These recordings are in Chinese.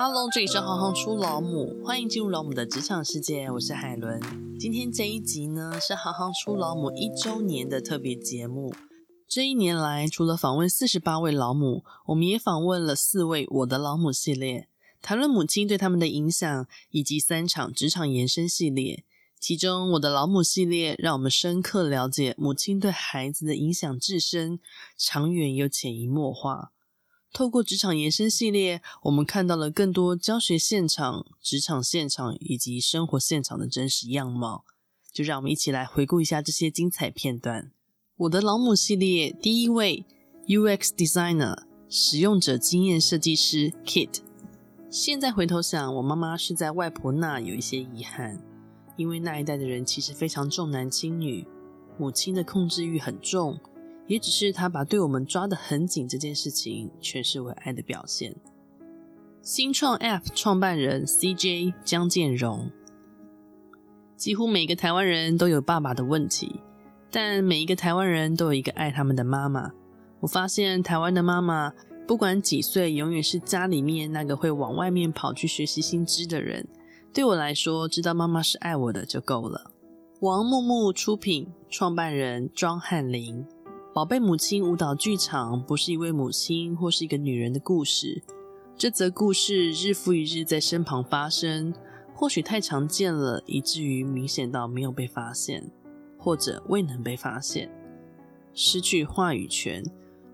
Hello，这里是行行出老母，欢迎进入老母的职场世界，我是海伦。今天这一集呢，是行行出老母一周年的特别节目。这一年来，除了访问四十八位老母，我们也访问了四位我的老母系列，谈论母亲对他们的影响，以及三场职场延伸系列。其中，我的老母系列让我们深刻了解母亲对孩子的影响至深、长远又潜移默化。透过职场延伸系列，我们看到了更多教学现场、职场现场以及生活现场的真实样貌。就让我们一起来回顾一下这些精彩片段。我的老母系列第一位 UX Designer 使用者经验设计师 Kit。现在回头想，我妈妈是在外婆那有一些遗憾，因为那一代的人其实非常重男轻女，母亲的控制欲很重。也只是他把对我们抓得很紧这件事情诠释为爱的表现。新创 App 创办人 CJ 江建荣，几乎每个台湾人都有爸爸的问题，但每一个台湾人都有一个爱他们的妈妈。我发现台湾的妈妈不管几岁，永远是家里面那个会往外面跑去学习新知的人。对我来说，知道妈妈是爱我的就够了。王木木出品，创办人庄汉林。宝贝母亲舞蹈剧场不是一位母亲或是一个女人的故事，这则故事日复一日在身旁发生，或许太常见了，以至于明显到没有被发现，或者未能被发现。失去话语权，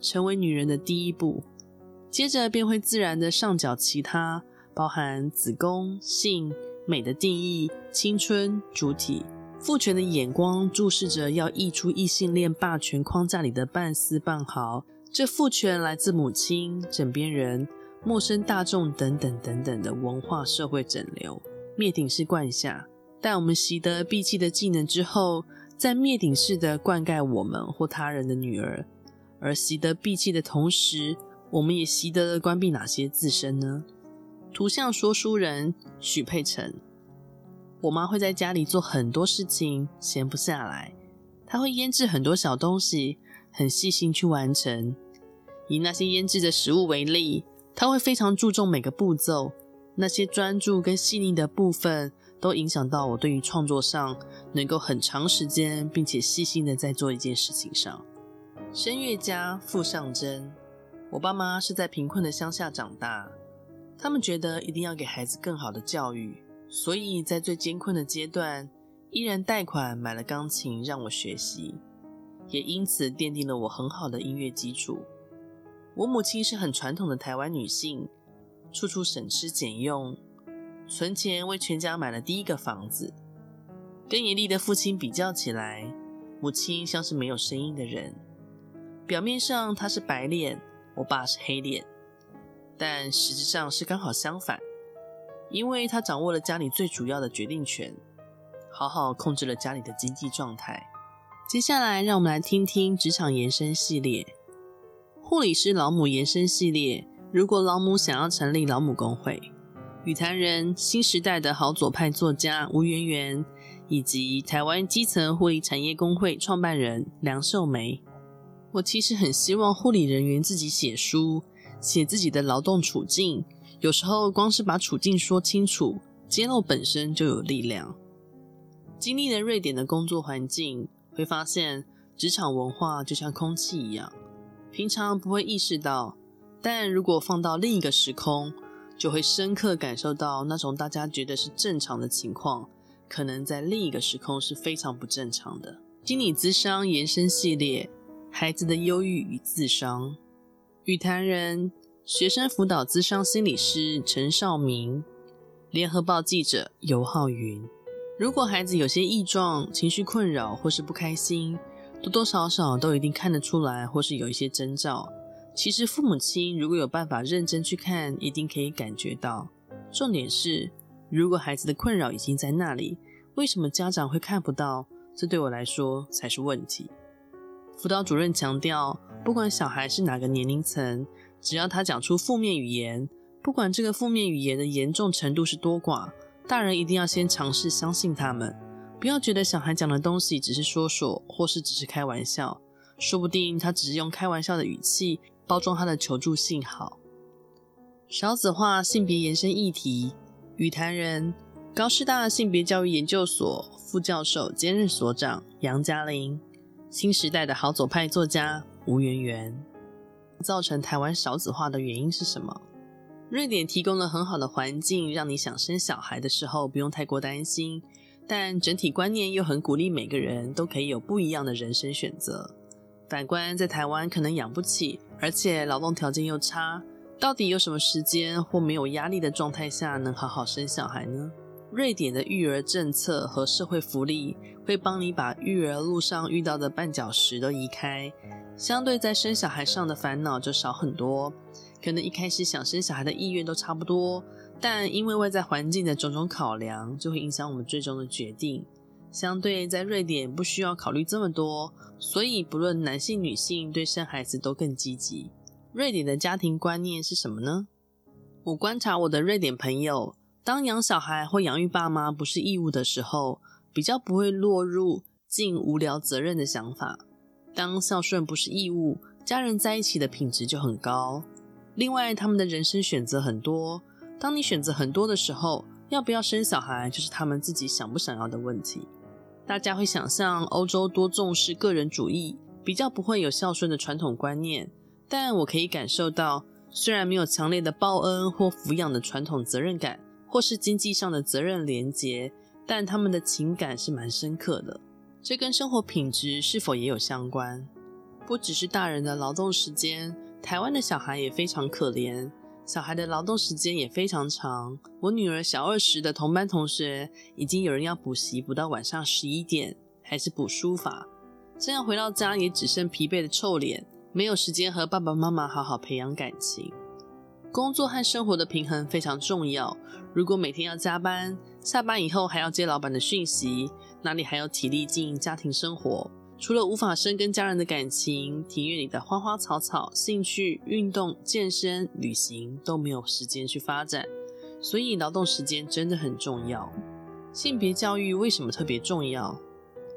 成为女人的第一步，接着便会自然的上缴其他，包含子宫、性、美的定义、青春、主体。父权的眼光注视着要溢出异性恋霸权框架里的半丝半毫，这父权来自母亲、枕边人、陌生大众等等等等的文化社会整流，灭顶式灌下。待我们习得闭气的技能之后，再灭顶式的灌溉我们或他人的女儿。而习得闭气的同时，我们也习得了关闭哪些自身呢？图像说书人许佩岑。我妈会在家里做很多事情，闲不下来。她会腌制很多小东西，很细心去完成。以那些腌制的食物为例，她会非常注重每个步骤。那些专注跟细腻的部分，都影响到我对于创作上能够很长时间并且细心的在做一件事情上。声乐家傅尚珍，我爸妈是在贫困的乡下长大，他们觉得一定要给孩子更好的教育。所以在最艰困的阶段，依然贷款买了钢琴让我学习，也因此奠定了我很好的音乐基础。我母亲是很传统的台湾女性，处处省吃俭用，存钱为全家买了第一个房子。跟严厉的父亲比较起来，母亲像是没有声音的人。表面上她是白脸，我爸是黑脸，但实质上是刚好相反。因为他掌握了家里最主要的决定权，好好控制了家里的经济状态。接下来，让我们来听听职场延伸系列，护理师老母延伸系列。如果老母想要成立老母公会，与谈人新时代的好左派作家吴圆圆，以及台湾基层护理产业工会创办人梁秀梅。我其实很希望护理人员自己写书，写自己的劳动处境。有时候，光是把处境说清楚，揭露本身就有力量。经历了瑞典的工作环境，会发现职场文化就像空气一样，平常不会意识到，但如果放到另一个时空，就会深刻感受到那种大家觉得是正常的情况，可能在另一个时空是非常不正常的。心理咨商延伸系列：孩子的忧郁与自伤，与谈人。学生辅导资商心理师陈少明，联合报记者游浩云。如果孩子有些异状、情绪困扰或是不开心，多多少少都一定看得出来，或是有一些征兆。其实父母亲如果有办法认真去看，一定可以感觉到。重点是，如果孩子的困扰已经在那里，为什么家长会看不到？这对我来说才是问题。辅导主任强调，不管小孩是哪个年龄层。只要他讲出负面语言，不管这个负面语言的严重程度是多寡，大人一定要先尝试相信他们，不要觉得小孩讲的东西只是说说，或是只是开玩笑，说不定他只是用开玩笑的语气包装他的求助信号。少子化性别延伸议题，与谈人高师大性别教育研究所副教授兼任所长杨嘉玲，新时代的好左派作家吴圆圆。造成台湾少子化的原因是什么？瑞典提供了很好的环境，让你想生小孩的时候不用太过担心，但整体观念又很鼓励每个人都可以有不一样的人生选择。反观在台湾，可能养不起，而且劳动条件又差。到底有什么时间或没有压力的状态下能好好生小孩呢？瑞典的育儿政策和社会福利会帮你把育儿路上遇到的绊脚石都移开，相对在生小孩上的烦恼就少很多。可能一开始想生小孩的意愿都差不多，但因为外在环境的种种考量，就会影响我们最终的决定。相对在瑞典不需要考虑这么多，所以不论男性女性对生孩子都更积极。瑞典的家庭观念是什么呢？我观察我的瑞典朋友，当养小孩或养育爸妈不是义务的时候，比较不会落入尽无聊责任的想法。当孝顺不是义务，家人在一起的品质就很高。另外，他们的人生选择很多。当你选择很多的时候，要不要生小孩就是他们自己想不想要的问题。大家会想象欧洲多重视个人主义，比较不会有孝顺的传统观念。但我可以感受到，虽然没有强烈的报恩或抚养的传统责任感，或是经济上的责任连结，但他们的情感是蛮深刻的。这跟生活品质是否也有相关？不只是大人的劳动时间，台湾的小孩也非常可怜，小孩的劳动时间也非常长。我女儿小二时的同班同学，已经有人要补习补到晚上十一点，还是补书法，这样回到家也只剩疲惫的臭脸。没有时间和爸爸妈妈好好培养感情，工作和生活的平衡非常重要。如果每天要加班，下班以后还要接老板的讯息，哪里还有体力经营家庭生活？除了无法深耕家人的感情，庭院里的花花草草、兴趣、运动、健身、旅行都没有时间去发展。所以劳动时间真的很重要。性别教育为什么特别重要？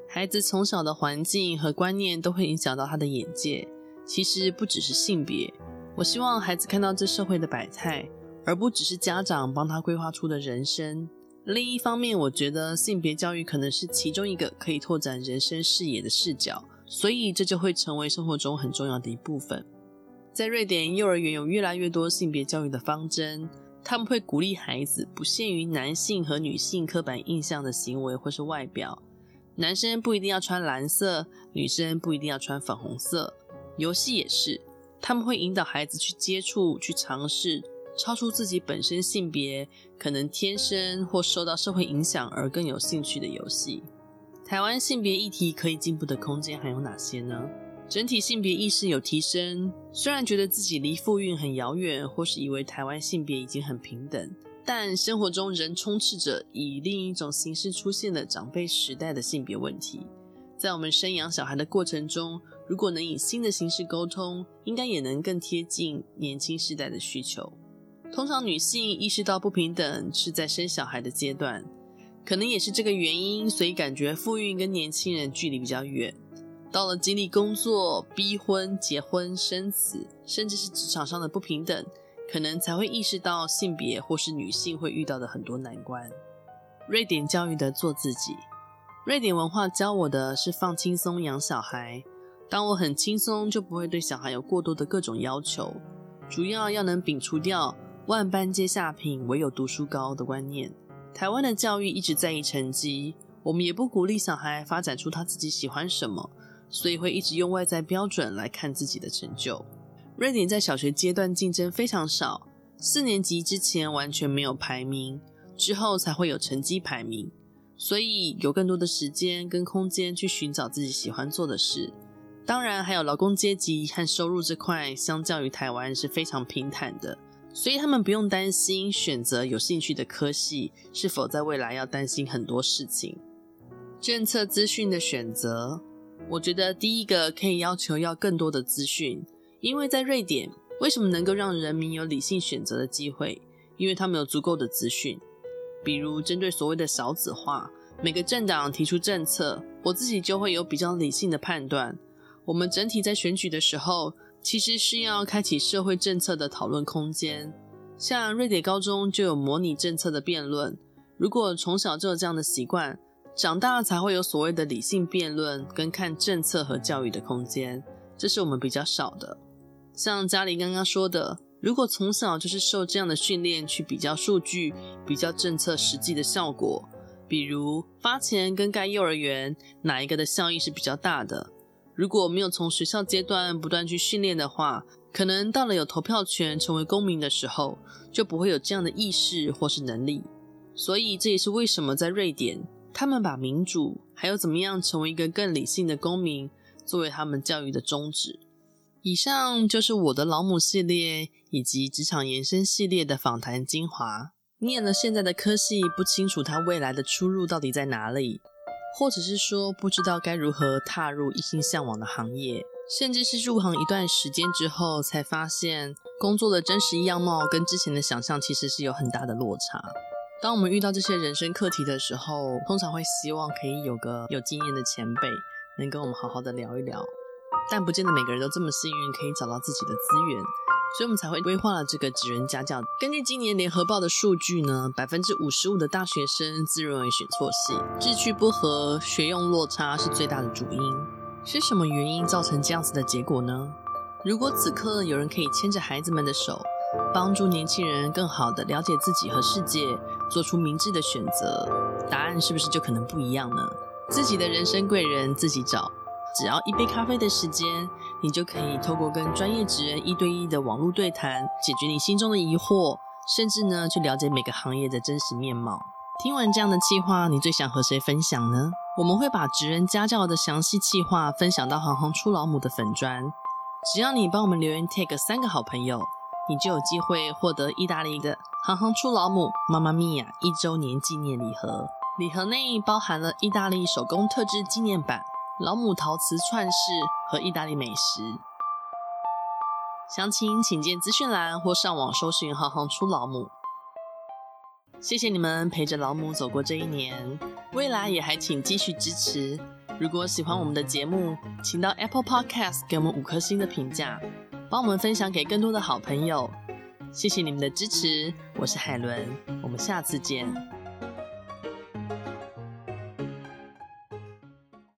孩子从小的环境和观念都会影响到他的眼界。其实不只是性别，我希望孩子看到这社会的百态，而不只是家长帮他规划出的人生。另一方面，我觉得性别教育可能是其中一个可以拓展人生视野的视角，所以这就会成为生活中很重要的一部分。在瑞典，幼儿园有越来越多性别教育的方针，他们会鼓励孩子不限于男性和女性刻板印象的行为或是外表，男生不一定要穿蓝色，女生不一定要穿粉红色。游戏也是，他们会引导孩子去接触、去尝试超出自己本身性别可能天生或受到社会影响而更有兴趣的游戏。台湾性别议题可以进步的空间还有哪些呢？整体性别意识有提升，虽然觉得自己离妇运很遥远，或是以为台湾性别已经很平等，但生活中仍充斥着以另一种形式出现的长辈时代的性别问题。在我们生养小孩的过程中，如果能以新的形式沟通，应该也能更贴近年轻世代的需求。通常女性意识到不平等是在生小孩的阶段，可能也是这个原因，所以感觉妇运跟年轻人距离比较远。到了经历工作、逼婚、结婚、生子，甚至是职场上的不平等，可能才会意识到性别或是女性会遇到的很多难关。瑞典教育的做自己。瑞典文化教我的是放轻松养小孩。当我很轻松，就不会对小孩有过多的各种要求。主要要能摒除掉“万般皆下品，唯有读书高”的观念。台湾的教育一直在意成绩，我们也不鼓励小孩发展出他自己喜欢什么，所以会一直用外在标准来看自己的成就。瑞典在小学阶段竞争非常少，四年级之前完全没有排名，之后才会有成绩排名。所以有更多的时间跟空间去寻找自己喜欢做的事。当然，还有劳工阶级和收入这块，相较于台湾是非常平坦的，所以他们不用担心选择有兴趣的科系是否在未来要担心很多事情。政策资讯的选择，我觉得第一个可以要求要更多的资讯，因为在瑞典，为什么能够让人民有理性选择的机会？因为他们有足够的资讯。比如针对所谓的少子化，每个政党提出政策，我自己就会有比较理性的判断。我们整体在选举的时候，其实是要开启社会政策的讨论空间。像瑞典高中就有模拟政策的辩论，如果从小就有这样的习惯，长大才会有所谓的理性辩论跟看政策和教育的空间，这是我们比较少的。像家里刚刚说的，如果从小就是受这样的训练，去比较数据、比较政策实际的效果，比如发钱跟盖幼儿园，哪一个的效益是比较大的？如果没有从学校阶段不断去训练的话，可能到了有投票权、成为公民的时候，就不会有这样的意识或是能力。所以这也是为什么在瑞典，他们把民主还有怎么样成为一个更理性的公民，作为他们教育的宗旨。以上就是我的老母系列以及职场延伸系列的访谈精华。念了现在的科系，不清楚他未来的出路到底在哪里。或者是说不知道该如何踏入一心向往的行业，甚至是入行一段时间之后才发现工作的真实样貌跟之前的想象其实是有很大的落差。当我们遇到这些人生课题的时候，通常会希望可以有个有经验的前辈能跟我们好好的聊一聊，但不见得每个人都这么幸运可以找到自己的资源。所以我们才会规划了这个职人家教。根据今年联合报的数据呢，百分之五十五的大学生自认为选错系，志趣不合，学用落差是最大的主因。是什么原因造成这样子的结果呢？如果此刻有人可以牵着孩子们的手，帮助年轻人更好的了解自己和世界，做出明智的选择，答案是不是就可能不一样呢？自己的人生贵人自己找。只要一杯咖啡的时间，你就可以透过跟专业职人一对一的网络对谈，解决你心中的疑惑，甚至呢，去了解每个行业的真实面貌。听完这样的计划，你最想和谁分享呢？我们会把职人家教的详细计划分享到行行出老母的粉专，只要你帮我们留言 tag 三个好朋友，你就有机会获得意大利的行行出老母妈妈咪呀一周年纪念礼盒，礼盒内包含了意大利手工特制纪念版。老母陶瓷串饰和意大利美食，详情请见资讯栏或上网搜寻“行行出老母”。谢谢你们陪着老母走过这一年，未来也还请继续支持。如果喜欢我们的节目，请到 Apple Podcast 给我们五颗星的评价，帮我们分享给更多的好朋友。谢谢你们的支持，我是海伦，我们下次见。